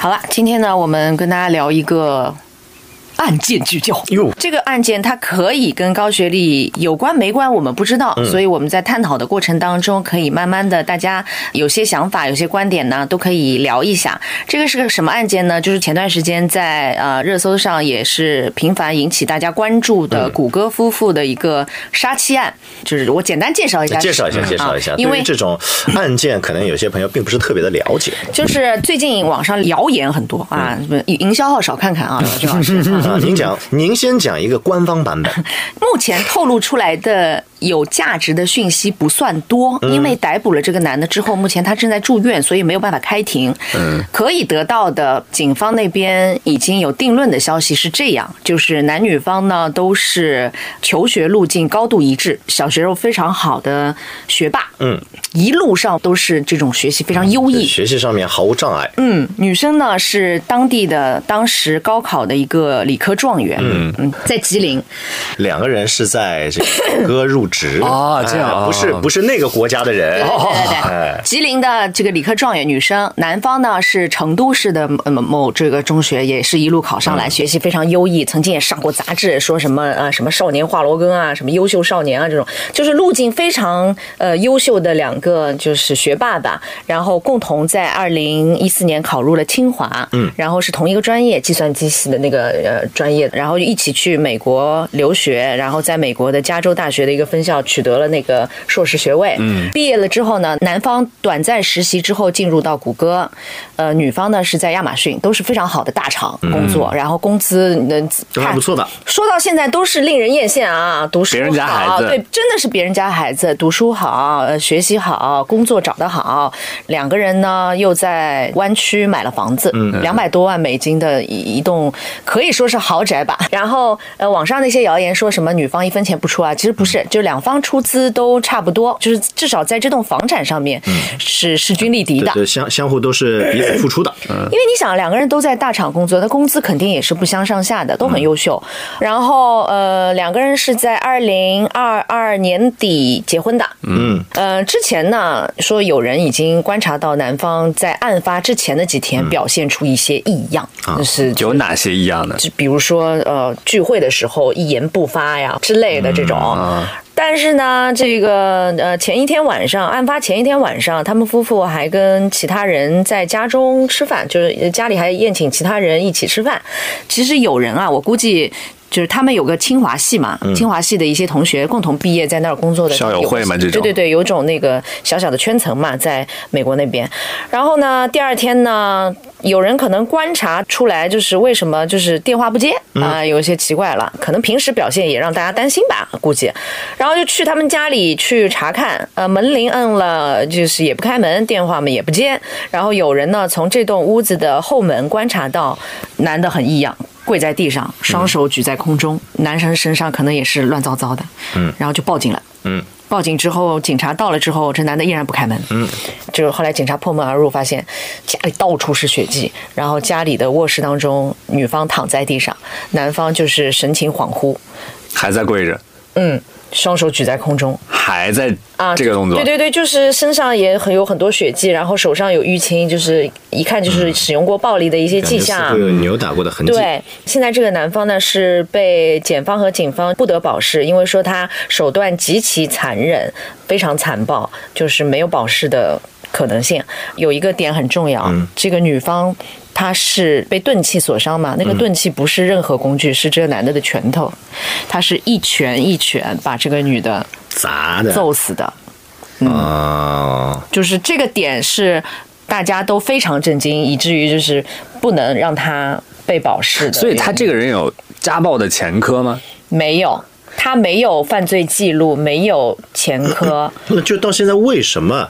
好了，今天呢，我们跟大家聊一个。案件聚焦哟，这个案件它可以跟高学历有关没关，我们不知道，所以我们在探讨的过程当中，可以慢慢的，大家有些想法、有些观点呢，都可以聊一下。这个是个什么案件呢？就是前段时间在呃热搜上也是频繁引起大家关注的谷歌夫妇的一个杀妻案。就是我简单介绍一下，介绍一下，介绍一下，因为这种案件可能有些朋友并不是特别的了解。就是最近网上谣言很多啊，营销号少看看啊，朱老师。您讲，您先讲一个官方版本。目前透露出来的。有价值的讯息不算多，因为逮捕了这个男的之后，目前他正在住院，所以没有办法开庭。嗯，可以得到的警方那边已经有定论的消息是这样：，就是男女方呢都是求学路径高度一致，小学时候非常好的学霸。嗯，一路上都是这种学习非常优异，学习上面毫无障碍。嗯，女生呢是当地的当时高考的一个理科状元。嗯嗯，在吉林，两个人是在这个哥入。职啊，这样不是不是那个国家的人，对对对，吉林的这个理科状元女生，男方呢是成都市的某某这个中学，也是一路考上来，学习非常优异，曾经也上过杂志，说什么呃什么少年华罗庚啊，什么优秀少年啊这种，就是路径非常呃优秀的两个就是学霸吧，然后共同在二零一四年考入了清华，嗯，然后是同一个专业，计算机系的那个呃专业，然后一起去美国留学，然后在美国的加州大学的一个分。校取得了那个硕士学位，嗯，毕业了之后呢，男方短暂实习之后进入到谷歌，呃，女方呢是在亚马逊，都是非常好的大厂工作，然后工资能都还不错的。说到现在都是令人艳羡啊，读书别人家孩子，对，真的是别人家孩子，读书好，呃，学习好，工作找得好，两个人呢又在湾区买了房子，嗯，两百多万美金的一一栋可以说是豪宅吧。然后呃，网上那些谣言说什么女方一分钱不出啊，其实不是，就两。两方出资都差不多，就是至少在这栋房产上面是势均力敌的，相相互都是彼此付出的。因为你想，两个人都在大厂工作，那工资肯定也是不相上下的，都很优秀。然后呃，两个人是在二零二二年底结婚的。嗯呃，之前呢说有人已经观察到男方在案发之前的几天表现出一些异样，就是有哪些异样呢？就比如说呃，聚会的时候一言不发呀之类的这种。但是呢，这个呃，前一天晚上，案发前一天晚上，他们夫妇还跟其他人在家中吃饭，就是家里还宴请其他人一起吃饭。其实有人啊，我估计就是他们有个清华系嘛，清华系的一些同学共同毕业在那儿工作的校友会嘛，这种对对对，有种那个小小的圈层嘛，在美国那边。然后呢，第二天呢。有人可能观察出来，就是为什么就是电话不接啊，有一些奇怪了。可能平时表现也让大家担心吧，估计。然后就去他们家里去查看，呃，门铃摁了，就是也不开门，电话嘛也不接。然后有人呢从这栋屋子的后门观察到，男的很异样，跪在地上，双手举在空中，男生身上可能也是乱糟糟的。嗯，然后就报警了。嗯。报警之后，警察到了之后，这男的依然不开门。嗯，就是后来警察破门而入，发现家里到处是血迹，然后家里的卧室当中，女方躺在地上，男方就是神情恍惚，还在跪着。嗯。双手举在空中，还在啊这个动作，对对对，就是身上也很有很多血迹，然后手上有淤青，就是一看就是使用过暴力的一些迹象，有扭打过的痕迹。对，现在这个男方呢是被检方和警方不得保释，因为说他手段极其残忍，非常残暴，就是没有保释的可能性。有一个点很重要，这个女方。他是被钝器所伤嘛？那个钝器不是任何工具，是这个男的的拳头，他是一拳一拳把这个女的砸的、揍死的。啊，就是这个点是大家都非常震惊，以至于就是不能让他被保释的。所以他这个人有家暴的前科吗？没有，他没有犯罪记录，没有前科。那就到现在为什么？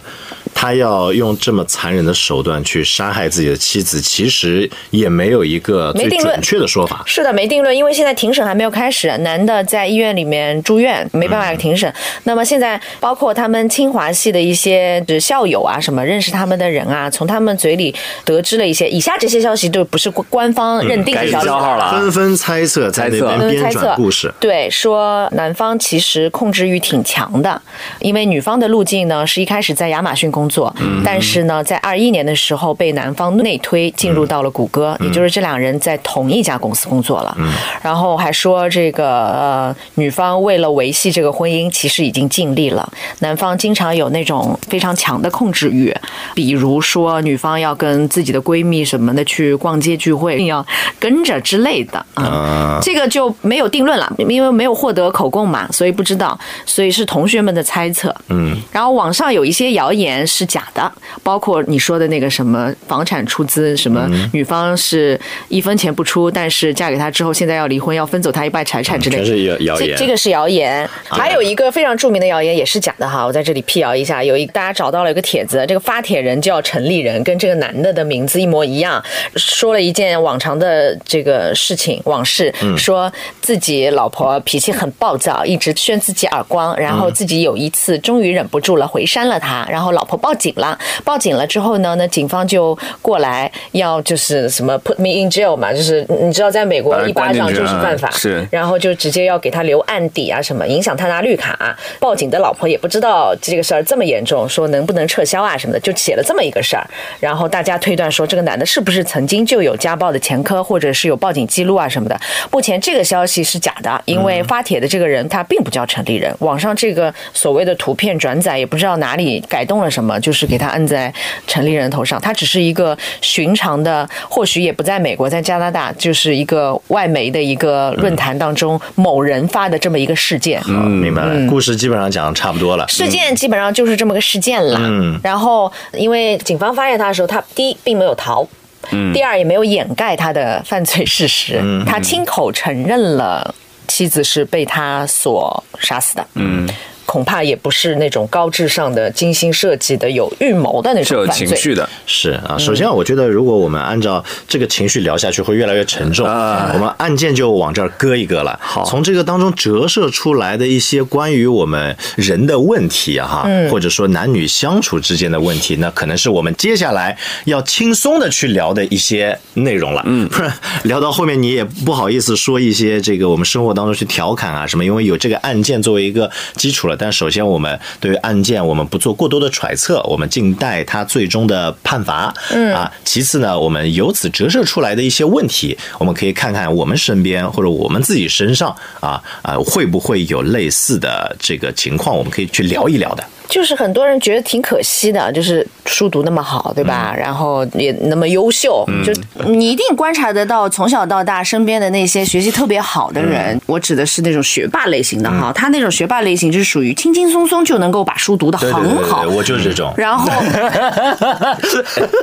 他要用这么残忍的手段去杀害自己的妻子，其实也没有一个最准确的说法。是的，没定论，因为现在庭审还没有开始。男的在医院里面住院，没办法庭审。那么现在，包括他们清华系的一些校友啊，什么认识他们的人啊，从他们嘴里得知了一些。以下这些消息都不是官方认定的消息了，纷纷猜测，在那边编撰故事。对，说男方其实控制欲挺强的，因为女方的路径呢是一开始在亚马逊工。工作，但是呢，在二一年的时候被男方内推进入到了谷歌，也就是这两人在同一家公司工作了。然后还说这个呃，女方为了维系这个婚姻，其实已经尽力了。男方经常有那种非常强的控制欲，比如说女方要跟自己的闺蜜什么的去逛街聚会，要跟着之类的啊。这个就没有定论了，因为没有获得口供嘛，所以不知道，所以是同学们的猜测。嗯，然后网上有一些谣言是假的，包括你说的那个什么房产出资，什么女方是一分钱不出，但是嫁给他之后现在要离婚，要分走他一半财产之类的，谣谣言。这个是谣言。还有一个非常著名的谣言也是假的哈，我在这里辟谣一下，有一大家找到了一个帖子，这个发帖人叫陈立人，跟这个男的的名字一模一样，说了一件往常的这个事情往事，说自己老婆脾气很暴躁，一直扇自己耳光，然后自己有一次终于忍不住了，回扇了他，然后老婆报警了，报警了之后呢，那警方就过来要就是什么 put me in jail 嘛，就是你知道在美国一巴掌就是犯法，是，然后就直接要给他留案底啊什么，影响他拿绿卡，报警的老婆也不知道这个事儿这么严重，说能不能撤销啊什么的，就写了这么一个事儿，然后大家推断说这个男的是不是曾经就有家暴的前科，或者是有报警记录啊什么的。目前这个消息是假的，因为发帖的这个人他并不叫陈立人，网上这个所谓的图片转载也不知道哪里改动了什么，就是给他摁在陈立人头上，他只是一个寻常的，或许也不在美国，在加拿大，就是一个外媒的一个论坛当中某人发的这么一个事件。嗯，明白了，故事基本上讲的差不多了。事件基本上就是这么个事件了。嗯，然后因为警方发现他的时候，他第一并没有逃，嗯，第二也没有掩盖他的犯罪事实，嗯他亲口承认了妻子是被他所杀死的。嗯。恐怕也不是那种高智商的、精心设计的、有预谋的那种犯罪。情绪的，是啊。首先，我觉得如果我们按照这个情绪聊下去，会越来越沉重。我们案件就往这儿搁一搁了。好，从这个当中折射出来的一些关于我们人的问题啊，哈，或者说男女相处之间的问题，那可能是我们接下来要轻松的去聊的一些内容了。嗯，不 然聊到后面你也不好意思说一些这个我们生活当中去调侃啊什么，因为有这个案件作为一个基础了。但首先，我们对于案件，我们不做过多的揣测，我们静待他最终的判罚。嗯啊，其次呢，我们由此折射出来的一些问题，我们可以看看我们身边或者我们自己身上啊啊，会不会有类似的这个情况，我们可以去聊一聊的。就是很多人觉得挺可惜的，就是书读那么好，对吧？然后也那么优秀，就你一定观察得到，从小到大身边的那些学习特别好的人，我指的是那种学霸类型的哈。他那种学霸类型就是属于轻轻松松就能够把书读得很好，对我就是这种。然后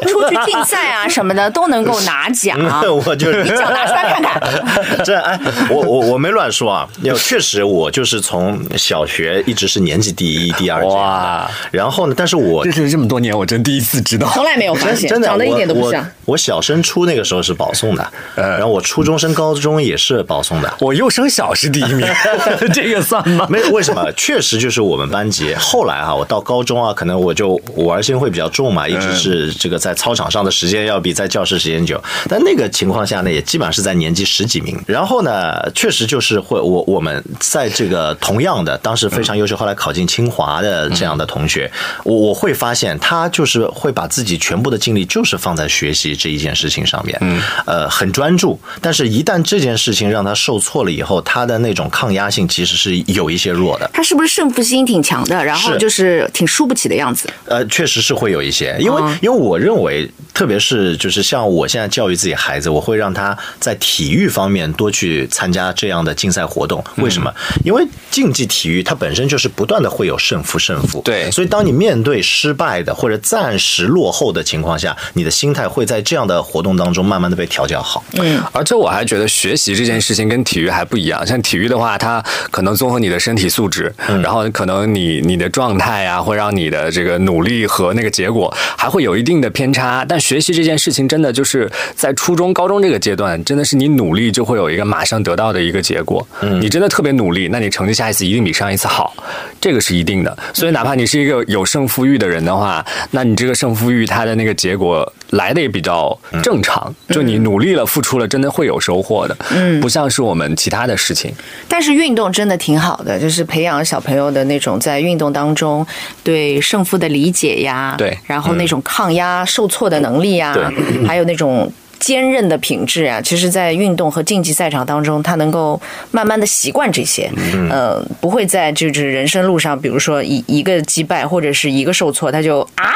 出去竞赛啊什么的都能够拿奖，我就是你奖拿出来看看。这哎，我我我没乱说啊，要确实我就是从小学一直是年级第一、第二。哇。啊，然后呢？但是我认识这么多年，我真第一次知道，从来没有发现，真的长得一点都不像。我小升初那个时候是保送的，然后我初中升高中也是保送的。我幼升小是第一名，这个算吗？没有，为什么？确实就是我们班级。后来啊，我到高中啊，可能我就玩心会比较重嘛，一直是这个在操场上的时间要比在教室时间久。但那个情况下呢，也基本上是在年级十几名。然后呢，确实就是会我我们在这个同样的当时非常优秀，后来考进清华的这样。这样的同学，我我会发现他就是会把自己全部的精力就是放在学习这一件事情上面，嗯，呃，很专注。但是，一旦这件事情让他受挫了以后，他的那种抗压性其实是有一些弱的。他是不是胜负心挺强的？然后就是挺输不起的样子。呃，确实是会有一些，因为因为我认为，特别是就是像我现在教育自己孩子，我会让他在体育方面多去参加这样的竞赛活动。为什么？因为竞技体育它本身就是不断的会有胜负胜负。对，所以当你面对失败的或者暂时落后的情况下，你的心态会在这样的活动当中慢慢的被调教好。嗯，而且我还觉得学习这件事情跟体育还不一样，像体育的话，它可能综合你的身体素质，然后可能你你的状态啊，会让你的这个努力和那个结果还会有一定的偏差。但学习这件事情真的就是在初中、高中这个阶段，真的是你努力就会有一个马上得到的一个结果。嗯，你真的特别努力，那你成绩下一次一定比上一次好，这个是一定的。所以哪怕你是一个有胜负欲的人的话，那你这个胜负欲它的那个结果来的也比较正常。就你努力了、付出了，真的会有收获的。嗯，不像是我们其他的事情。但是运动真的挺好的，就是培养小朋友的那种在运动当中对胜负的理解呀，对，然后那种抗压、受挫的能力啊，还有那种坚韧的品质啊，其实，在运动和竞技赛场当中，他能够慢慢的习惯这些，呃，不会在就是人生路上，比如说一一个击败或者是一个受挫，他就啊。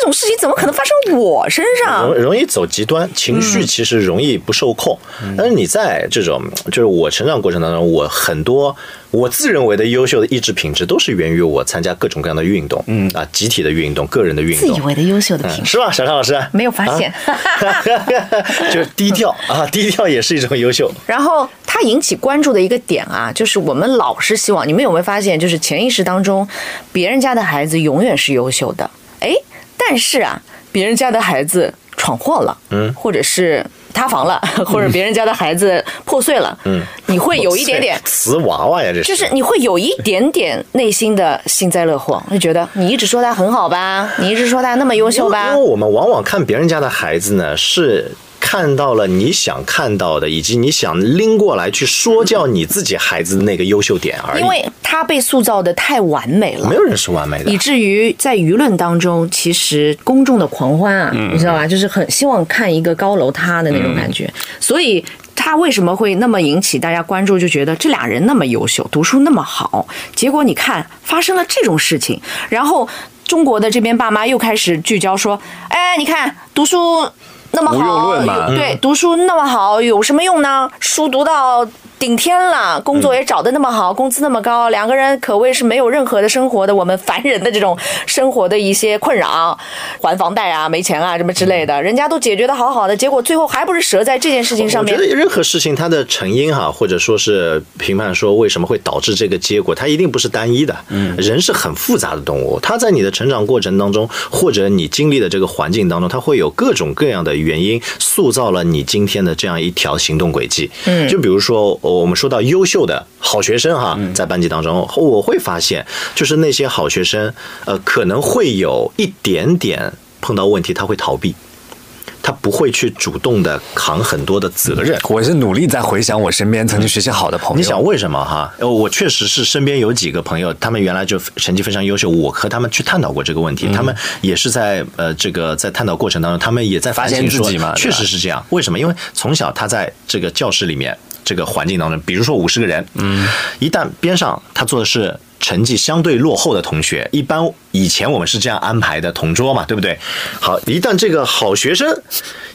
这种事情怎么可能发生我身上？容容易走极端，情绪其实容易不受控。但是你在这种，就是我成长过程当中，我很多我自认为的优秀的意志品质，都是源于我参加各种各样的运动，嗯啊，集体的运动，个人的运动。自以为的优秀的品质是吧？小张老师没有发现，就是低调啊，低调也是一种优秀。然后他引起关注的一个点啊，就是我们老是希望你们有没有发现，就是潜意识当中，别人家的孩子永远是优秀的，哎。但是啊，别人家的孩子闯祸了，嗯，或者是塌房了，或者别人家的孩子破碎了，嗯，你会有一点点瓷娃娃呀，这是，就是你会有一点点内心的幸灾乐祸，会觉得你一直说他很好吧，你一直说他那么优秀吧，因为我们往往看别人家的孩子呢是。看到了你想看到的，以及你想拎过来去说教你自己孩子的那个优秀点而已。因为他被塑造的太完美了，没有人是完美的，以至于在舆论当中，其实公众的狂欢啊，你知道吧？就是很希望看一个高楼塌的那种感觉。所以他为什么会那么引起大家关注？就觉得这俩人那么优秀，读书那么好，结果你看发生了这种事情，然后中国的这边爸妈又开始聚焦说：“哎，你看读书。”那么好，对，读书那么好，有什么用呢？书读到。顶天了，工作也找的那么好，工资那么高，两个人可谓是没有任何的生活的我们凡人的这种生活的一些困扰，还房贷啊，没钱啊，什么之类的，人家都解决的好好的，结果最后还不是折在这件事情上面。我觉得任何事情它的成因哈，或者说是评判说为什么会导致这个结果，它一定不是单一的。嗯，人是很复杂的动物，他在你的成长过程当中，或者你经历的这个环境当中，它会有各种各样的原因塑造了你今天的这样一条行动轨迹。嗯，就比如说。我们说到优秀的好学生哈，在班级当中，我会发现，就是那些好学生，呃，可能会有一点点碰到问题，他会逃避。他不会去主动的扛很多的责任。我是努力在回想我身边曾经学习好的朋友。你想为什么哈？我确实是身边有几个朋友，他们原来就成绩非常优秀。我和他们去探讨过这个问题，他们也是在呃这个在探讨过程当中，他们也在发现自己嘛，确实是这样。为什么？因为从小他在这个教室里面这个环境当中，比如说五十个人，嗯，一旦边上他坐的是。成绩相对落后的同学，一般以前我们是这样安排的，同桌嘛，对不对？好，一旦这个好学生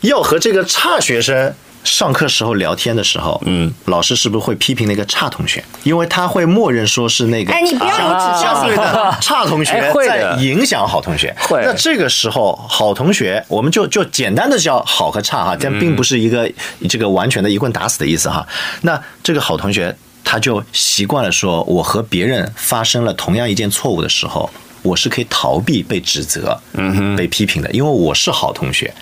要和这个差学生上课时候聊天的时候，嗯，老师是不是会批评那个差同学？因为他会默认说是那个哎，你不要有指向性的差同学在影响好同学。会。那这个时候，好同学我们就就简单的叫好和差哈，但并不是一个这个完全的一棍打死的意思哈。那这个好同学。他就习惯了说，我和别人发生了同样一件错误的时候，我是可以逃避被指责、嗯被批评的，因为我是好同学。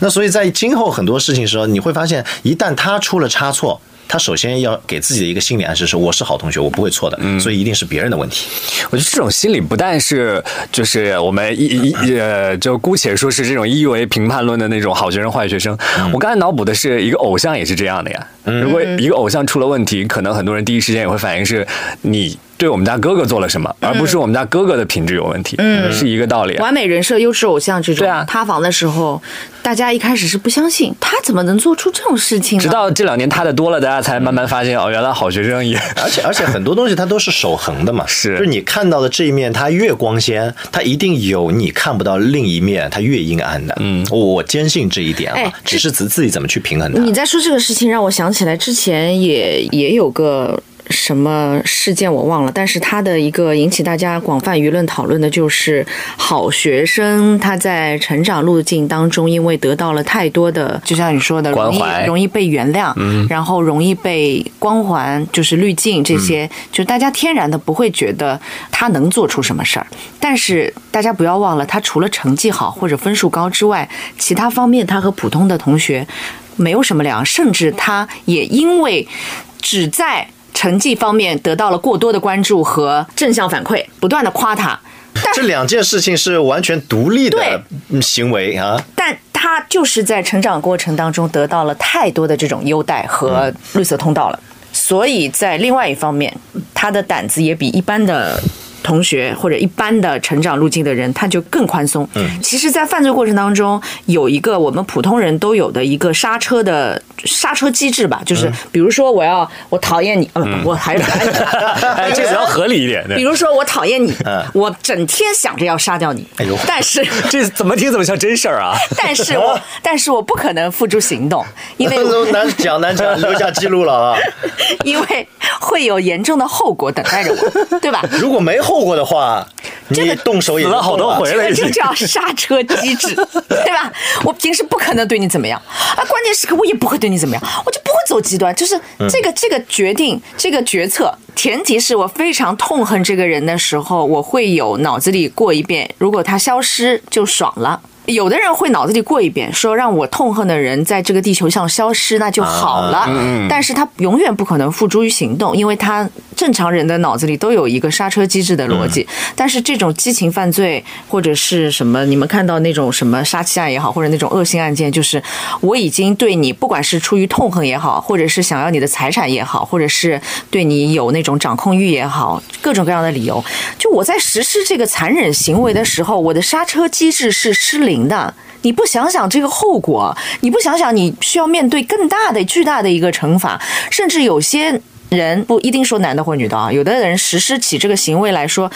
那所以在今后很多事情时候，你会发现，一旦他出了差错。他首先要给自己的一个心理暗示是：我是好同学，我不会错的，所以一定是别人的问题。我觉得这种心理不但是就是我们一一呃，就姑且说是这种一为评判论的那种好学生坏学生。我刚才脑补的是一个偶像也是这样的呀。如果一个偶像出了问题，可能很多人第一时间也会反应是你。对我们家哥哥做了什么，而不是我们家哥哥的品质有问题，是一个道理。完美人设、优质偶像这种，对啊，塌房的时候，大家一开始是不相信他怎么能做出这种事情。直到这两年塌的多了，大家才慢慢发现哦，原来好学生也…… 而且而且很多东西它都是守恒的嘛，是，就是你看到的这一面，它越光鲜，它一定有你看不到另一面，它越阴暗的。嗯，我坚信这一点啊，只是自自己怎么去平衡它。你在说这个事情，让我想起来之前也也有个。什么事件我忘了，但是他的一个引起大家广泛舆论讨论的就是好学生他在成长路径当中，因为得到了太多的，就像你说的，容易容易被原谅，然后容易被光环就是滤镜这些，就大家天然的不会觉得他能做出什么事儿。但是大家不要忘了，他除了成绩好或者分数高之外，其他方面他和普通的同学没有什么两样，甚至他也因为只在成绩方面得到了过多的关注和正向反馈，不断的夸他。这两件事情是完全独立的行为啊。但他就是在成长过程当中得到了太多的这种优待和绿色通道了，所以在另外一方面，他的胆子也比一般的。同学或者一般的成长路径的人，他就更宽松。嗯，其实，在犯罪过程当中，有一个我们普通人都有的一个刹车的刹车机制吧，就是比如说我要我讨厌你，嗯，我还是 这只要合理一点的比。如说我讨厌你嗯，我整天想着要杀掉你，哎呦但是 这怎么听怎么像真事儿啊？但是我但是我不可能付诸行动，因为我难讲难讲，留下记录了啊！因为会有严重的后果等待着我，对吧？如果没后果的话，你动手也死了好多回了这就。叫刹车机制，对吧？我平时不可能对你怎么样啊，关键时刻我也不会对你怎么样，我就不会走极端。就是这个、这个决定，这个决策，前提是我非常痛恨这个人的时候，我会有脑子里过一遍，如果他消失就爽了。有的人会脑子里过一遍，说让我痛恨的人在这个地球上消失，那就好了。但是他永远不可能付诸于行动，因为他正常人的脑子里都有一个刹车机制的逻辑。但是这种激情犯罪或者是什么，你们看到那种什么杀妻案也好，或者那种恶性案件，就是我已经对你，不管是出于痛恨也好，或者是想要你的财产也好，或者是对你有那种掌控欲也好，各种各样的理由，就我在实施这个残忍行为的时候，我的刹车机制是失灵的。你不想想这个后果，你不想想你需要面对更大的、巨大的一个惩罚，甚至有些人不一定说男的或女的啊，有的人实施起这个行为来说，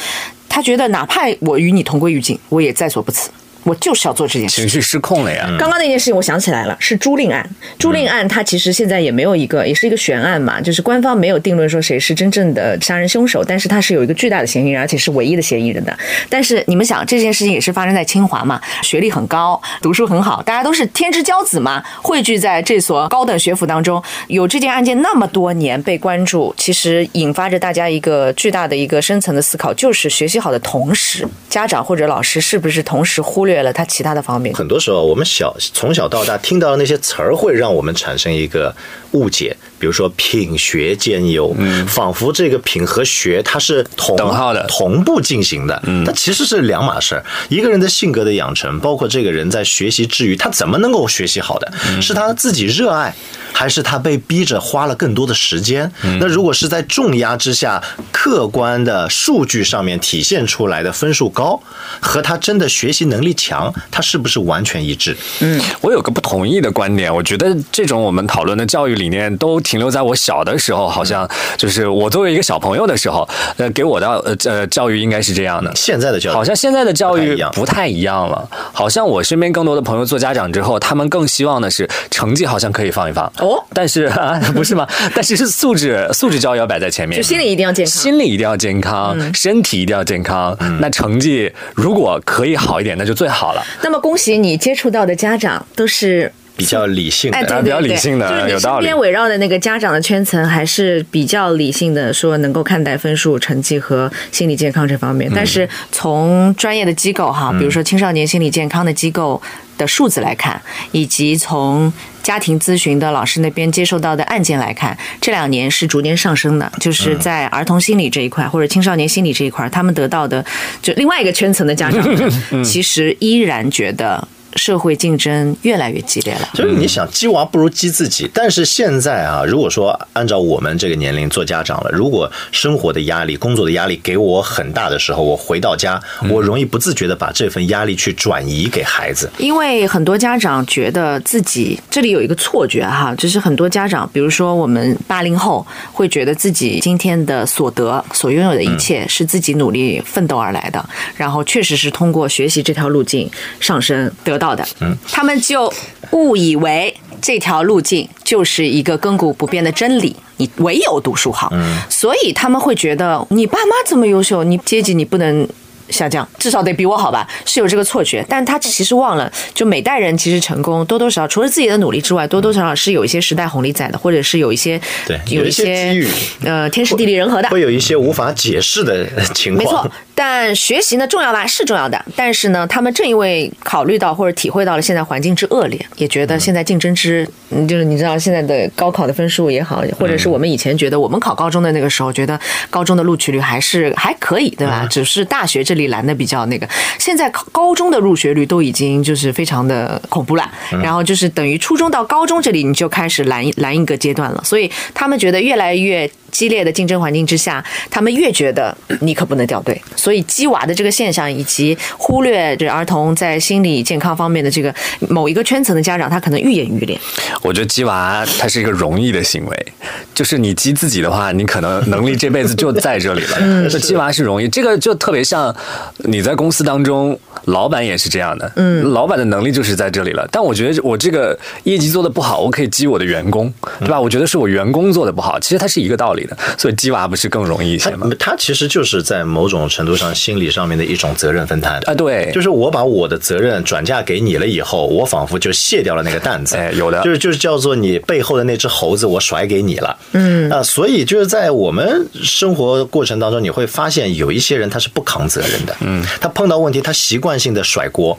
他觉得哪怕我与你同归于尽，我也在所不辞，我就是要做这件事情。绪失控了呀！刚刚那件事情我想起来了，是朱令案。朱令案它其实现在也没有一个，也是一个悬案嘛，就是官方没有定论说谁是真正的杀人凶手，但是他是有一个巨大的嫌疑人，而且是唯一的嫌疑人的。但是你们想，这件事情也是发生在清华嘛，学历很高，读书很好，大家都是天之骄子嘛，汇聚在这所高等学府当中，有这件案件那么多年被关注，其实引发着大家一个巨大的一个深层的思考，就是学习好的同时，家长或者老师是不是同时忽略了他其他的方面？很多时候，我们小从小到大听到的那些词儿，会让我们产生一个误解。比如说品学兼优，嗯仿佛这个品和学它是同等号的同步进行的，嗯它其实是两码事儿。一个人的性格的养成，包括这个人在学习之余，他怎么能够学习好的，是他自己热爱。还是他被逼着花了更多的时间。那如果是在重压之下，客观的数据上面体现出来的分数高，和他真的学习能力强，他是不是完全一致？嗯我有个不同意的观点，我觉得这种我们讨论的教育理念都停留在我小的时候，好像就是我作为一个小朋友的时候，呃，给我的呃呃教育应该是这样的。现在的教育好像现在的教育不太一样了，好像我身边更多的朋友做家长之后，他们更希望的是成绩好像可以放一放哦但是、啊、不是吗？但是是素质素质教育要摆在前面，就心理一定要健康。心理一定要健康，身体一定要健康。嗯那成绩如果可以好一点，那就最好了。那么恭喜你接触到的家长都是。比较理性的，哎，对比较对对，理性的就是你有道理身边围绕的那个家长的圈层，还是比较理性的，说能够看待分数、成绩和心理健康这方面。但是从专业的机构哈，比如说青少年心理健康的机构的数字来看，以及从家庭咨询的老师那边接受到的案件来看，这两年是逐年上升的。就是在儿童心理这一块或者青少年心理这一块，他们得到的就另外一个圈层的家长们，其实依然觉得。社会竞争越来越激烈了，就是你想鸡娃不如鸡自己。但是现在啊，如果说按照我们这个年龄做家长了，如果生活的压力、工作的压力给我很大的时候，我回到家，我容易不自觉的把这份压力去转移给孩子。因为很多家长觉得自己这里有一个错觉哈，就是很多家长，比如说我们八零后会觉得自己今天的所得、所拥有的一切是自己努力奋斗而来的，然后确实是通过学习这条路径上升得到的。嗯，他们就误以为这条路径就是一个亘古不变的真理，你唯有读书好。所以他们会觉得你爸妈这么优秀，你阶级你不能。下降，至少得比我好吧，是有这个错觉。但他其实忘了，就每代人其实成功多多少少，除了自己的努力之外，多多少少是有一些时代红利在的，或者是有一些对有一些些机遇呃天时地利人和的。会有一些无法解释的情况。没错，但学习呢重要吧是重要的，但是呢，他们正因为考虑到或者体会到了现在环境之恶劣，也觉得现在竞争之，嗯，就是你知道现在的高考的分数也好，或者是我们以前觉得我们考高中的那个时候，觉得高中的录取率还是还可以，对吧？只是大学这里拦的比较那个，现在高中的入学率都已经就是非常的恐怖了，然后就是等于初中到高中这里你就开始拦拦一个阶段了，所以他们觉得越来越。激烈的竞争环境之下，他们越觉得你可不能掉队，所以鸡娃的这个现象，以及忽略这儿童在心理健康方面的这个某一个圈层的家长，他可能愈演愈烈。我觉得鸡娃它是一个容易的行为，就是你鸡自己的话，你可能能力这辈子就在这里了。嗯，这鸡娃是容易，这个就特别像你在公司当中，老板也是这样的。嗯，老板的能力就是在这里了。但我觉得我这个业绩做的不好，我可以激我的员工，对吧？我觉得是我员工做的不好，其实它是一个道理的。所以激娃不是更容易一些吗？他其实就是在某种程度上心理上面的一种责任分摊啊，对，就是我把我的责任转嫁给你了以后，我仿佛就卸掉了那个担子。哎，有的，就是就是叫做你背后的那只猴子，我甩给你了。嗯啊，所以就是在我们生活过程当中，你会发现有一些人他是不扛责任的。嗯，他碰到问题，他习惯性的甩锅。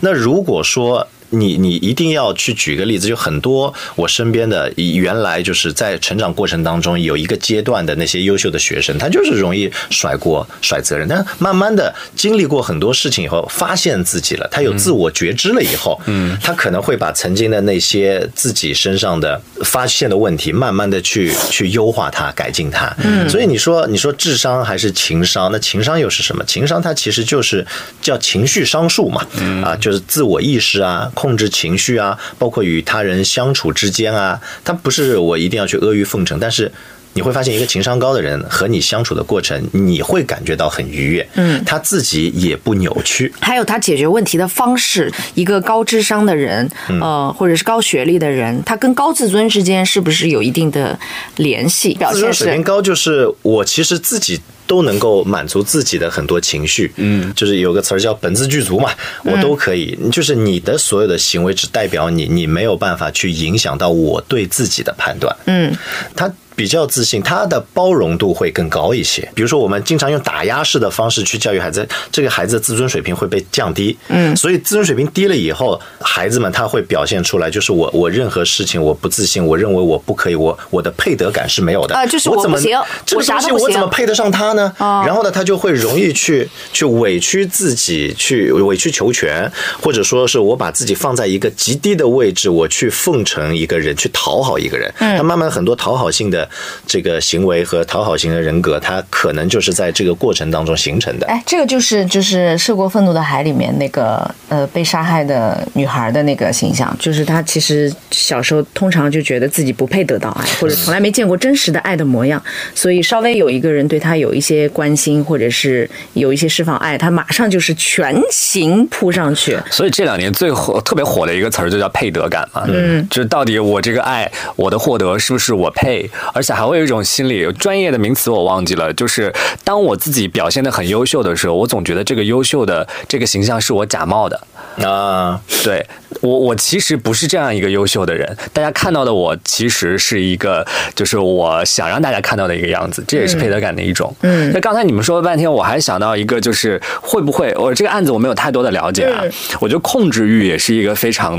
那如果说你你一定要去举个例子，就很多我身边的原来就是在成长过程当中有一个阶段的那些优秀的学生，他就是容易甩锅甩责任，但慢慢的经历过很多事情以后，发现自己了，他有自我觉知了以后，嗯，他可能会把曾经的那些自己身上的发现的问题，慢慢的去去优化它，改进它。嗯，所以你说你说智商还是情商？那情商又是什么？情商它其实就是叫情绪商数嘛，啊，就是自我意识啊。控制情绪啊，包括与他人相处之间啊，他不是我一定要去阿谀奉承，但是你会发现，一个情商高的人和你相处的过程，你会感觉到很愉悦，嗯，他自己也不扭曲，还有他解决问题的方式，一个高智商的人，呃，或者是高学历的人，他跟高自尊之间是不是有一定的联系？表现自尊水平高就是我其实自己。都能够满足自己的很多情绪，嗯，就是有个词儿叫本自具足嘛，我都可以。就是你的所有的行为只代表你，你没有办法去影响到我对自己的判断，嗯，他。比较自信，他的包容度会更高一些。比如说，我们经常用打压式的方式去教育孩子，这个孩子的自尊水平会被降低。嗯，所以自尊水平低了以后，孩子们他会表现出来，就是我我任何事情我不自信，我认为我不可以，我我的配得感是没有的啊，就是我怎么行，这个东西我怎么配得上他呢？然后呢，他就会容易去去委屈自己，去委曲求全，或者说是我把自己放在一个极低的位置，我去奉承一个人，去讨好一个人。嗯，他慢慢很多讨好性的。这个行为和讨好型的人格，它可能就是在这个过程当中形成的。哎，这个就是就是《涉过愤怒的海》里面那个呃被杀害的女孩的那个形象，就是她其实小时候通常就觉得自己不配得到爱，或者从来没见过真实的爱的模样，所以稍微有一个人对她有一些关心，或者是有一些释放爱，她马上就是全情扑上去。所以这两年最火、特别火的一个词儿就叫配得感嘛，嗯，就是到底我这个爱，我的获得是不是我配，而且还会。有一种心理，专业的名词我忘记了。就是当我自己表现的很优秀的时候，我总觉得这个优秀的这个形象是我假冒的啊。对我，我其实不是这样一个优秀的人。大家看到的我，其实是一个，就是我想让大家看到的一个样子。这也是配得感的一种。嗯。那刚才你们说了半天，我还想到一个，就是会不会我这个案子我没有太多的了解啊？我觉得控制欲也是一个非常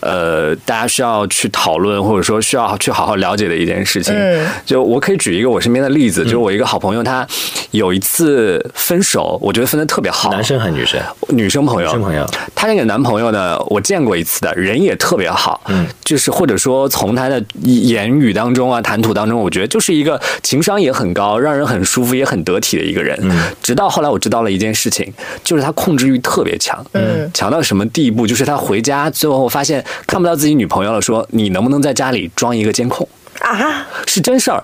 呃，大家需要去讨论或者说需要去好好了解的一件事情。嗯。就我可以举一个我身边的例子，就是我一个好朋友，他有一次分手，我觉得分的特别好。男生还是女生？女生朋友。女生朋友。她那个男朋友呢，我见过一次的，人也特别好。嗯。就是或者说从他的言语当中啊，谈吐当中，我觉得就是一个情商也很高，让人很舒服也很得体的一个人。嗯。直到后来我知道了一件事情，就是他控制欲特别强。嗯。强到什么地步？就是他回家最后发现看不到自己女朋友了，说你能不能在家里装一个监控？啊，是真事儿，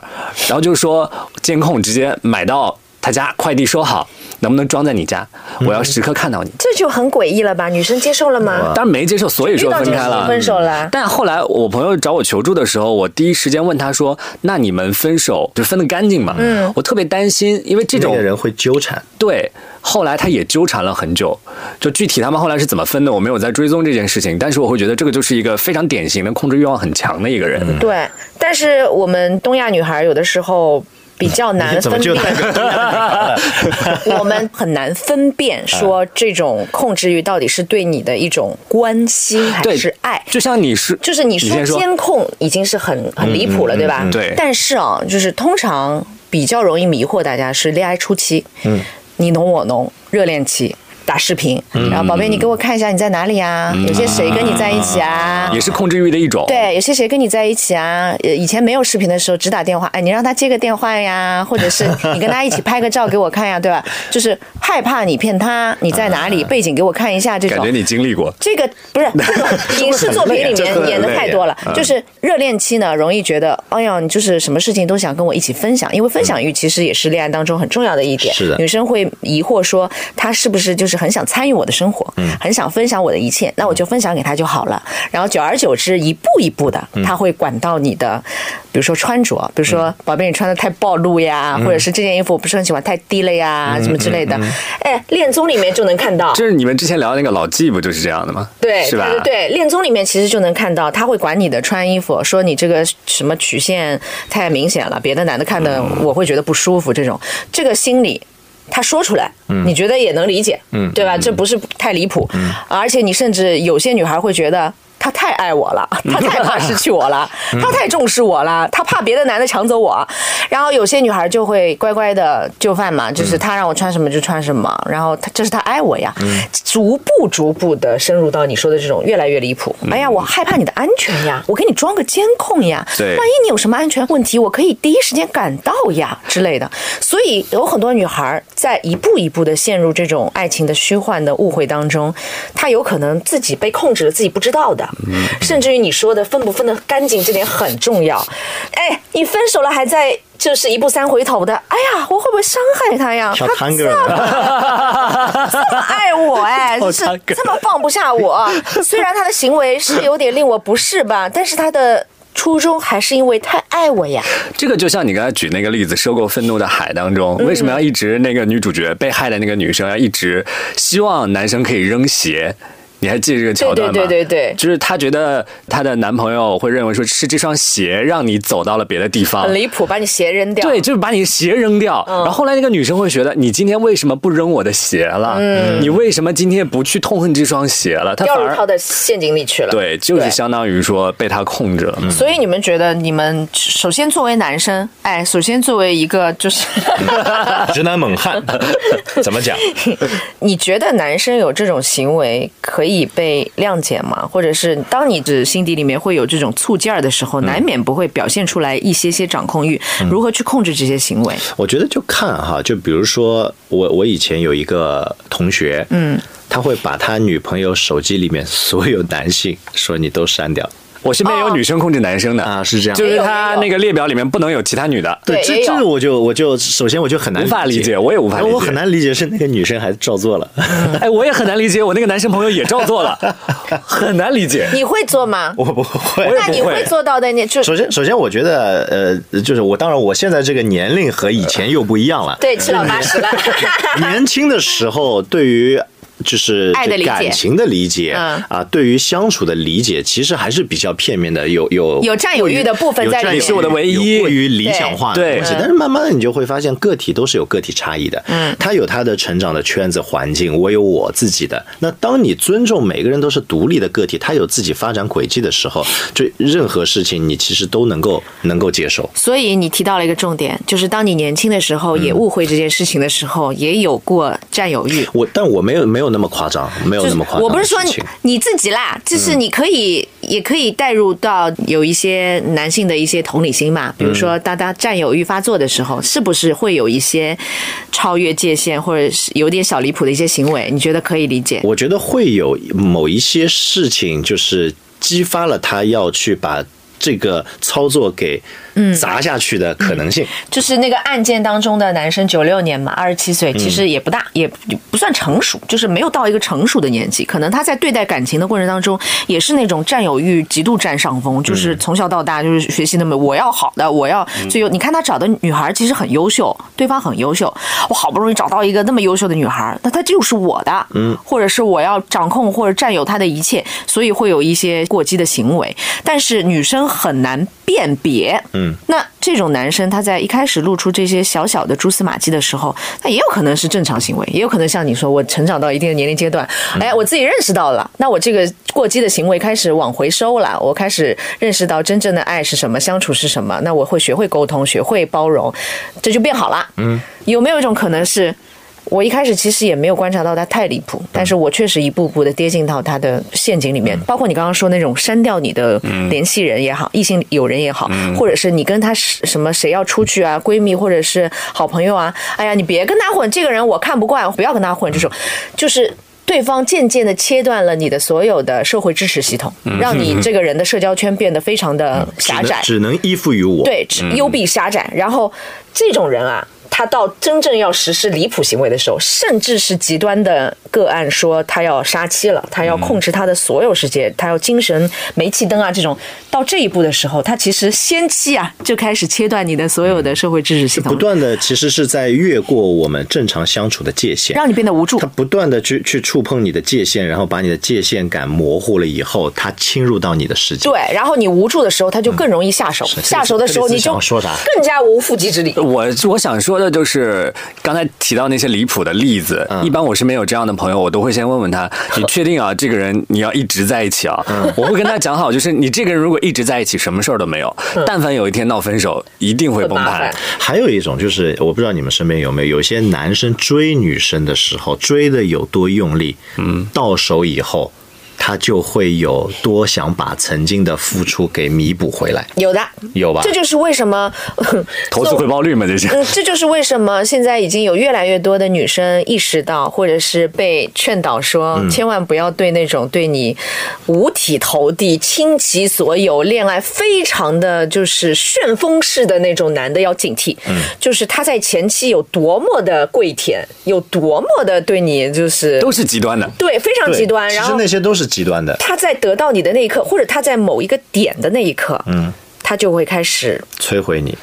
然后就是说监控直接买到。他家快递收好，能不能装在你家？我要时刻看到你。这就很诡异了吧？女生接受了吗？当然没接受，所以说分开了。分手了。但后来我朋友找我求助的时候，我第一时间问他说：“那你们分手就分得干净吗？”嗯，我特别担心，因为这种人会纠缠。对，后来他也纠缠了很久。就具体他们后来是怎么分的，我没有在追踪这件事情。但是我会觉得这个就是一个非常典型的控制欲望很强的一个人。对，但是我们东亚女孩有的时候。比较难 分辨，我们很难分辨说这种控制欲到底是对你的一种关心还是爱。就像你是，就是你说监控已经是很很离谱了，对吧？对。但是啊，就是通常比较容易迷惑大家是恋爱初期，嗯，你侬我侬，热恋期。打视频，然后宝贝，你给我看一下你在哪里啊？有些谁跟你在一起啊？也是控制欲的一种。对，有些谁跟你在一起啊？以前没有视频的时候只打电话，哎，你让他接个电话呀，或者是你跟他一起拍个照给我看呀，对吧？就是害怕你骗他你在哪里，背景给我看一下这种。感觉你经历过这个不是影 视作品里面演的太多了，就是热恋期呢，容易觉得哎呀，你就是什么事情都想跟我一起分享，因为分享欲其实也是恋爱当中很重要的一点。是的，女生会疑惑说他是不是就是。很想参与我的生活，很想分享我的一切，那我就分享给他就好了。然后久而久之，一步一步的，他会管到你的，比如说穿着，比如说宝贝，你穿的太暴露呀，或者是这件衣服我不是很喜欢，太低了呀，什么之类的。哎，恋综里面就能看到，就是你们之前聊的那个老纪不就是这样的吗？对，是吧？对，恋综里面其实就能看到，他会管你的穿衣服，说你这个什么曲线太明显了，别的男的看的我会觉得不舒服。这种这个心理。他说出来，你觉得也能理解，对吧？这不是太离谱，而且你甚至有些女孩会觉得。他太爱我了，他太怕失去我了，他太重视我了，他怕别的男的抢走我。然后有些女孩就会乖乖的就范嘛，就是他让我穿什么就穿什么。然后他这是他爱我呀，逐步逐步的深入到你说的这种越来越离谱。哎呀，我害怕你的安全呀，我给你装个监控呀，万一你有什么安全问题，我可以第一时间赶到呀之类的。所以有很多女孩在一步一步的陷入这种爱情的虚幻的误会当中，她有可能自己被控制了，自己不知道的。甚至于你说的分不分得干净，这点很重要。哎，你分手了还在就是一步三回头的，哎呀，我会不会伤害他呀？他这么这么爱我，哎，就是这么放不下我。虽然他的行为是有点令我不适吧，但是他的初衷还是因为太爱我呀。这个就像你刚才举那个例子，《收购愤怒的海》当中，为什么要一直那个女主角被害的那个女生要一直希望男生可以扔鞋？你还记得这个桥段吗？对对对对，就是她觉得她的男朋友会认为说是这双鞋让你走到了别的地方，很离谱，把你鞋扔掉。对，就是把你的鞋扔掉。然后后来那个女生会觉得，你今天为什么不扔我的鞋了？嗯，你为什么今天不去痛恨这双鞋了？掉入他的陷阱里去了。对，就是相当于说被他控制了。所以你们觉得，你们首先作为男生，哎，首先作为一个就是 直男猛汉，怎么讲？你觉得男生有这种行为可以？可以被谅解吗？或者是当你的心底里面会有这种醋劲儿的时候，难免不会表现出来一些些掌控欲。如何去控制这些行为？我觉得就看哈，就比如说我我以前有一个同学，嗯，他会把他女朋友手机里面所有男性说你都删掉。我身边有女生控制男生的啊，是这样，就是他那个列表里面不能有其他女的。对，这这我就我就首先我就很难无法理解，我也无法理解，我很难理解是那个女生还照做了。哎，我也很难理解，我那个男生朋友也照做了，很难理解。你会做吗？我不会。那你会做到的？你就首先首先我觉得呃，就是我当然我现在这个年龄和以前又不一样了，对，七老八十了。年轻的时候对于。就是感情的理解啊，对于相处的理解，其实还是比较片面的，有有有占有欲的部分在里面，是我的唯一，过于理想化的东西。但是慢慢的，你就会发现个体都是有个体差异的，嗯，他有他的成长的圈子环境，我有我自己的。那当你尊重每个人都是独立的个体，他有自己发展轨迹的时候，就任何事情你其实都能够能够接受。所以你提到了一个重点，就是当你年轻的时候也误会这件事情的时候，也有过占有欲。我但我没有没有。那么夸张，没有那么夸张。我不是说你你自己啦，就是你可以也可以带入到有一些男性的一些同理心嘛。比如说，当他占有欲发作的时候，是不是会有一些超越界限，或者是有点小离谱的一些行为？你觉得可以理解？我觉得会有某一些事情，就是激发了他要去把。这个操作给砸下去的可能性。就是那个案件当中的男生，九六年嘛，二十七岁，其实也不大，也不算成熟，就是没有到一个成熟的年纪。可能他在对待感情的过程当中，也是那种占有欲极度占上风，就是从小到大就是学习那么我要好的，我要最优。你看他找的女孩其实很优秀，对方很优秀，我好不容易找到一个那么优秀的女孩，那她就是我的，嗯，或者是我要掌控或者占有她的一切，所以会有一些过激的行为。但是女生很难辨别，嗯，那这种男生他在一开始露出这些小小的蛛丝马迹的时候，那也有可能是正常行为，也有可能像你说，我成长到一定的年龄阶段，哎，我自己认识到了，那我这个过激的行为开始往回收了，我开始认识到真正的爱是什么，相处是什么，那我会学会沟通，学会包容，这就变好了。嗯，有没有一种可能是？我一开始其实也没有观察到他太离谱，但是我确实一步步的跌进到他的陷阱里面。包括你刚刚说那种删掉你的联系人也好，异性友人也好，或者是你跟他什么谁要出去啊，闺蜜或者是好朋友啊，哎呀，你别跟他混，这个人我看不惯，不要跟他混。这种。就是对方渐渐的切断了你的所有的社会支持系统，让你这个人的社交圈变得非常的狭窄，只能依附于我，对，幽闭狭窄。然后这种人啊。他到真正要实施离谱行为的时候，甚至是极端的个案，说他要杀妻了，他要控制他的所有世界，他要精神煤气灯啊，这种到这一步的时候，他其实先期啊就开始切断你的所有的社会支持系统，不断的其实是在越过我们正常相处的界限，让你变得无助。他不断的去去触碰你的界限，然后把你的界限感模糊了以后，他侵入到你的世界。对，然后你无助的时候，他就更容易下手。下手的时候，你就？更加无缚鸡之力。我我想说的。就是刚才提到那些离谱的例子。一般我身边有这样的朋友，我都会先问问他：“你 确定啊？这个人你要一直在一起啊？”我会跟他讲好，就是你这个人如果一直在一起，什么事儿都没有。但凡有一天闹分手，一定会崩盘。还有一种就是，我不知道你们身边有没有，有些男生追女生的时候追的有多用力，嗯，到手以后。他就会有多想把曾经的付出给弥补回来，有的有吧？这就是为什么 投资回报率嘛，这些。嗯，这就是为什么现在已经有越来越多的女生意识到，或者是被劝导说，千万不要对那种对你五体投地、倾其所有、恋爱非常的就是旋风式的那种男的要警惕。嗯，就是他在前期有多么的跪舔，有多么的对你就是都是极端的，对，非常极端。然后那些都是。极端的，他在得到你的那一刻，或者他在某一个点的那一刻，嗯，他就会开始摧毁你。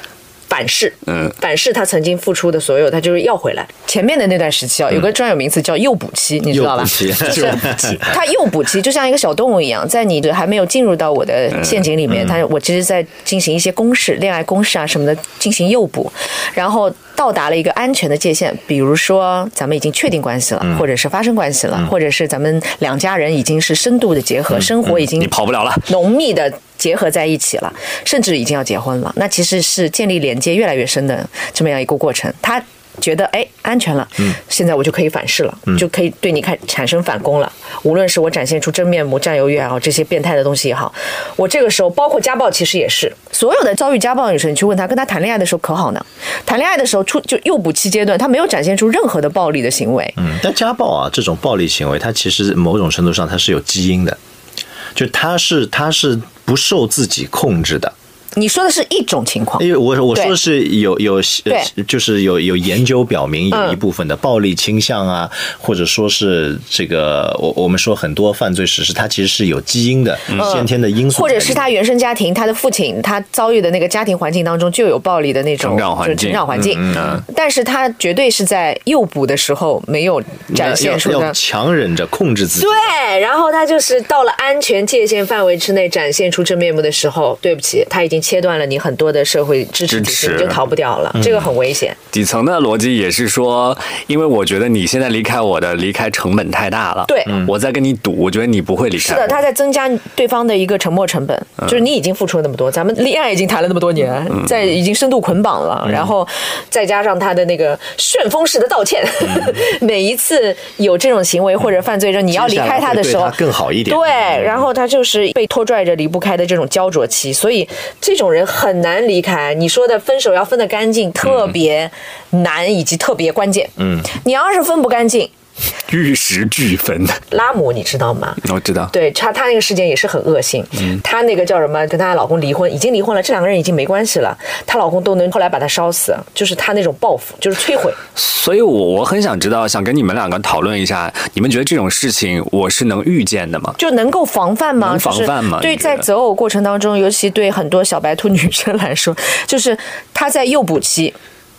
反噬，嗯，反噬他曾经付出的所有，他就是要回来。前面的那段时期啊，有个专有名词叫诱捕期，你知道吧？就是 他诱捕期，就像一个小动物一样，在你还没有进入到我的陷阱里面，他我其实在进行一些公式、恋爱公式啊什么的进行诱捕，然后到达了一个安全的界限，比如说咱们已经确定关系了，或者是发生关系了，或者是咱们两家人已经是深度的结合，生活已经你跑不了了，浓密的。结合在一起了，甚至已经要结婚了。那其实是建立连接越来越深的这么样一个过程。他觉得哎安全了，嗯，现在我就可以反噬了，就可以对你开产生反攻了。无论是我展现出真面目、占有欲也好，这些变态的东西也好，我这个时候包括家暴，其实也是所有的遭遇家暴的女生，你去问她，跟她谈恋爱的时候可好呢？谈恋爱的时候出就诱捕期阶段，她没有展现出任何的暴力的行为。嗯，但家暴啊这种暴力行为，它其实某种程度上它是有基因的。就它是它是不受自己控制的。你说的是一种情况，因为我我说的是有有就是有有研究表明有一部分的暴力倾向啊，或者说是这个我我们说很多犯罪史实，它其实是有基因的先天的因素，或者是他原生家庭，他的父亲他遭遇的那个家庭环境当中就有暴力的那种成长环境，成长环境，但是他绝对是在诱捕的时候没有展现出的，强忍着控制自己，对，然后他就是到了安全界限范围之内展现出真面目的时候，对不起，他已经。切断了你很多的社会支持，你就逃不掉了，这个很危险。底层的逻辑也是说，因为我觉得你现在离开我的离开成本太大了，对，我在跟你赌，我觉得你不会离开。是的，他在增加对方的一个沉默成本，就是你已经付出了那么多，咱们恋爱已经谈了那么多年，在已经深度捆绑了，然后再加上他的那个旋风式的道歉，每一次有这种行为或者犯罪，就你要离开他的时候更好一点。对，然后他就是被拖拽着离不开的这种焦灼期，所以这。这种人很难离开。你说的分手要分得干净，特别难，以及特别关键。嗯，你要是分不干净，玉石俱焚。拉姆你知道吗？我知道，对他，他那个事件也是很恶性。嗯，她那个叫什么？跟她老公离婚，已经离婚了，这两个人已经没关系了。她老公都能后来把她烧死，就是她那种报复，就是摧毁。所以我我很想知道，想跟你们两个讨论一下，你们觉得这种事情我是能预见的吗？就能够防范吗？能防范吗就是对，在择偶过程当中，尤其对很多小白兔女生来说，就是她在诱捕期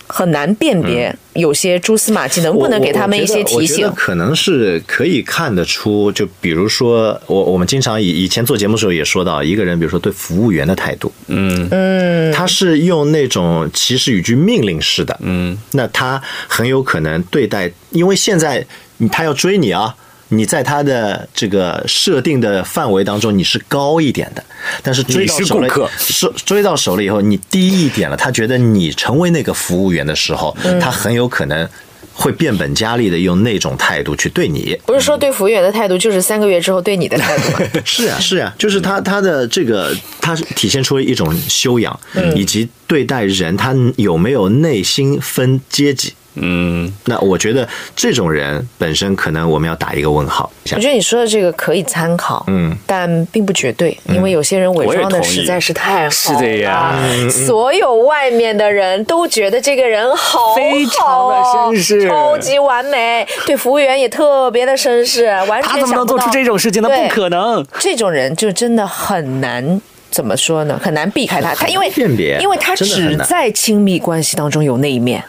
很难辨别有些蛛丝马迹，能不能给他们一些提醒？可能是可以看得出，就比如说我我们经常以以前做节目的时候也说到，一个人比如说对服务员的态度，嗯嗯，他是用那种其实语句命令式的，嗯，那他很有可能对待，因为现在他要追你啊。你在他的这个设定的范围当中，你是高一点的，但是追到手了是追到手了以后，你低一点了。他觉得你成为那个服务员的时候，嗯他很有可能会变本加厉的用那种态度去对你。不是说对服务员的态度，就是三个月之后对你的态度吗？是啊，是啊，就是他他的这个，他是体现出一种修养，以及对待人，他有没有内心分阶级。嗯，那我觉得这种人本身可能我们要打一个问号。我觉得你说的这个可以参考，嗯，但并不绝对，因为有些人伪装的实在是太好是的呀所有外面的人都觉得这个人好非常好的哦绅士。超级完美，对服务员也特别的绅士，完全他怎么能做出这种事情呢？不可能。这种人就真的很难。怎么说呢？很难避开他，他因为辨别。因为他只在亲密关系当中有那一面，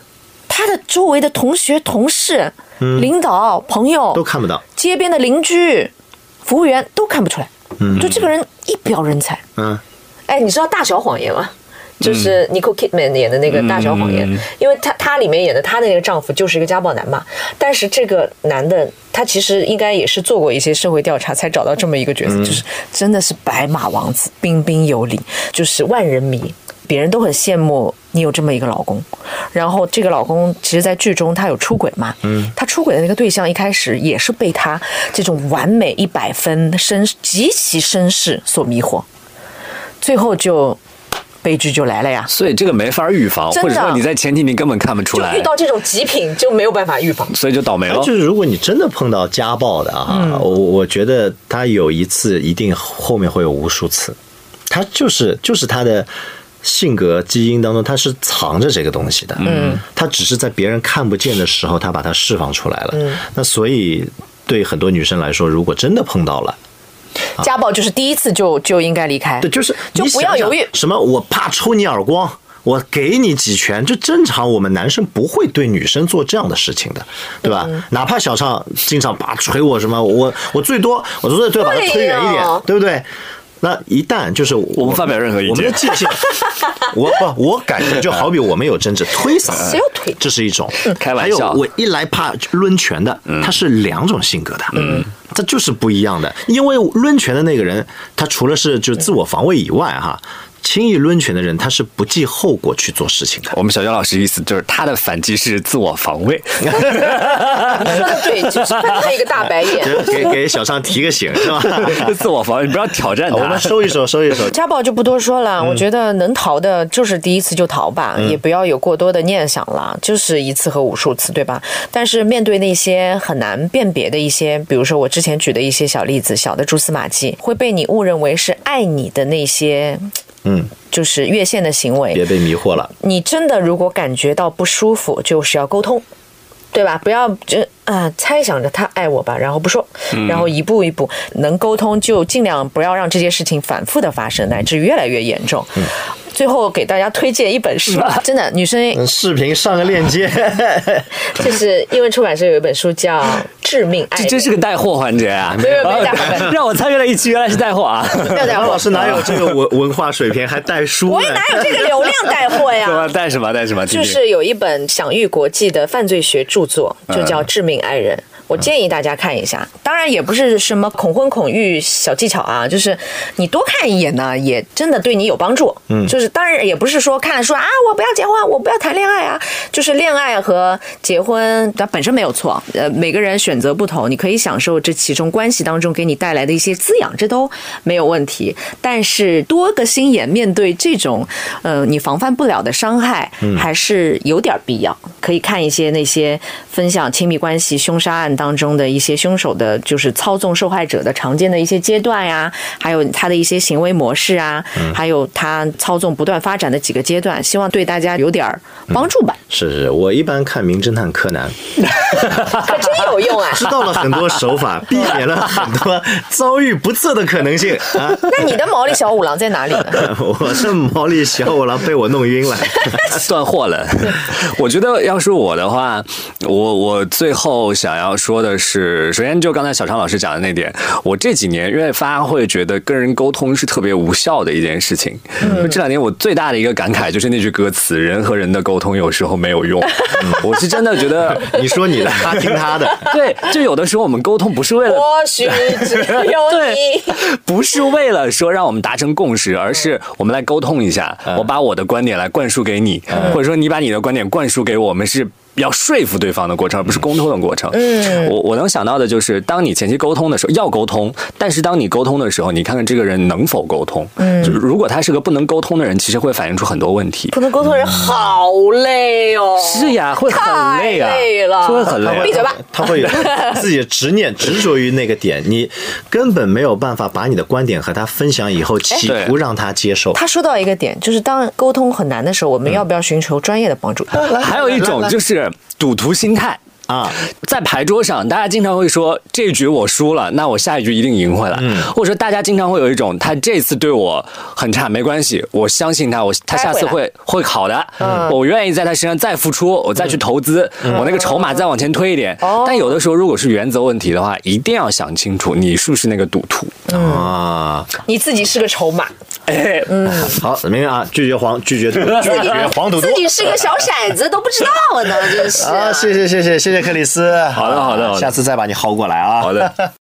他的周围的同学、同事、领导、朋友嗯都看不到。街边的邻居、服务员都看不出来，就这个人一表人才。嗯，哎，你知道《大小谎言》吗？就是 Nicole Kidman 演的那个《大小谎言》，因为他他里面演的他的那个丈夫就是一个家暴男嘛，但是这个男的他其实应该也是做过一些社会调查，才找到这么一个角色，就是真的是白马王子，彬彬有礼，就是万人迷。别人都很羡慕你有这么一个老公，然后这个老公其实，在剧中他有出轨嘛，嗯，他出轨的那个对象一开始也是被他这种完美一百分绅极其绅士所迷惑，最后就悲剧就来了呀。所以这个没法预防，或者说你在前提你根本看不出来。就遇，到这种极品就没有办法预防。所以就倒霉了。就是如果你真的碰到家暴的啊，我我觉得他有一次一定后面会有无数次，他就是就是他的性格基因当中，它是藏着这个东西的，嗯，它只是在别人看不见的时候，它把它释放出来了，嗯，那所以对很多女生来说，如果真的碰到了，家暴就是第一次就就应该离开，对，就是就不要犹豫。什么我怕抽你耳光。我给你几拳，就正常，我们男生不会对女生做这样的事情的，对吧？嗯。哪怕小畅经常把捶我什么，我我最多我最多最多把他推远一点对不对？那一旦就是我不发表任何意见。我们的界限，我不，我感觉就好比我们有争执，推搡，谁要推这是一种。开玩笑。还有我一来怕抡拳的，他是两种性格的，嗯，他就是不一样的。因为抡拳的那个人，他除了是就自我防卫以外，哈。轻易抡拳的人，他是不计后果去做事情的。我们小江老师意思就是他的反击是自我防卫，你说的对，就是翻他一个大白眼。就 给给小畅提个醒，是吧？自我防卫，你不要挑战我们他。收一收，收一收。家暴就不多说了，我觉得能逃的就是第一次就逃吧，也不要有过多的念想了，就是一次和无数次，对吧？但是面对那些很难辨别的一些，比如说我之前举的一些小例子、小的蛛丝马迹，会被你误认为是爱你的那些，嗯，就是越线的行为，别被迷惑了。你真的如果感觉到不舒服，就是要沟通，对吧？不要就啊、猜想着他爱我吧，然后不说，然后一步一步能沟通，就尽量不要让这些事情反复的发生，乃至越来越严重。最后给大家推荐一本书，真的，女生嗯，视频上个链接，就是英文出版社有一本书叫《致命爱人》，这真是个带货环节啊！没有没有带货让我参与了一期，原来是带货啊！带货老师哪有这个文文化水平，还带书？我也哪有这个流量带货呀？对吧？带什么？带什么？就是有一本享誉国际的犯罪学著作，就叫《致命爱人》。我建议大家看一下，当然也不是什么恐婚恐育小技巧啊，就是你多看一眼呢，也真的对你有帮助。嗯，就是当然也不是说看了说啊，我不要结婚，我不要谈恋爱啊，就是恋爱和结婚它本身没有错，呃，每个人选择不同，你可以享受这其中关系当中给你带来的一些滋养，这都没有问题。但是多个心眼面对这种呃你防范不了的伤害，还是有点必要。可以看一些那些分享亲密关系凶杀案当中的一些凶手的，就是操纵受害者的常见的一些阶段呀，还有他的一些行为模式啊，还有他操纵不断发展的几个阶段，希望对大家有点帮助吧。是是，我一般看《名侦探柯南》，可真有用啊！知道了很多手法，避免了很多遭遇不测的可能性啊。那你的毛利小五郎在哪里呢？我是毛利小五郎，被我弄晕了。断货了。我觉得要是我的话，我我最后想要说的是，首先就刚才小常老师讲的那点，我这几年越发会觉得跟人沟通是特别无效的一件事情。就这两年我最大的一个感慨就是那句歌词：“人和人的沟通有时候没有用。”我是真的觉得，你说你的，他听他的。对，就有的时候我们沟通不是为了，或许只有 你。不是为了说让我们达成共识，而是我们来沟通一下，我把我的观点来灌输给你，或者说你把你的观点灌输给我们是。要说服对方的过程，而不是沟通的过程。嗯，我我能想到的就是，当你前期沟通的时候要沟通，但是当你沟通的时候，你看看这个人能否沟通。嗯，就是如果他是个不能沟通的人，其实会反映出很多问题。不能沟通的人好累哦。是呀，会很累啊，累了，会很累。闭嘴吧。他会有自己的执念，执着于那个点，你根本没有办法把你的观点和他分享以后，企图让他接受。他说到一个点，就是当沟通很难的时候，我们要不要寻求专业的帮助？还有一种就是。赌徒心态。啊，在牌桌上，大家经常会说这局我输了，那我下一局一定赢回来。嗯，或者说大家经常会有一种，他这次对我很差，没关系，我相信他，我他下次会会好的。嗯，我愿意在他身上再付出，我再去投资，我那个筹码再往前推一点。哦但有的时候，如果是原则问题的话，一定要想清楚，你是不是那个赌徒啊？你自己是个筹码。哎，嗯，好，明明啊？拒绝黄，拒绝 拒绝黄赌毒，自己是个小骰子都不知道呢，真是。啊，谢谢谢谢谢谢克里斯，好的好的，下次再把你薅过来啊。好的。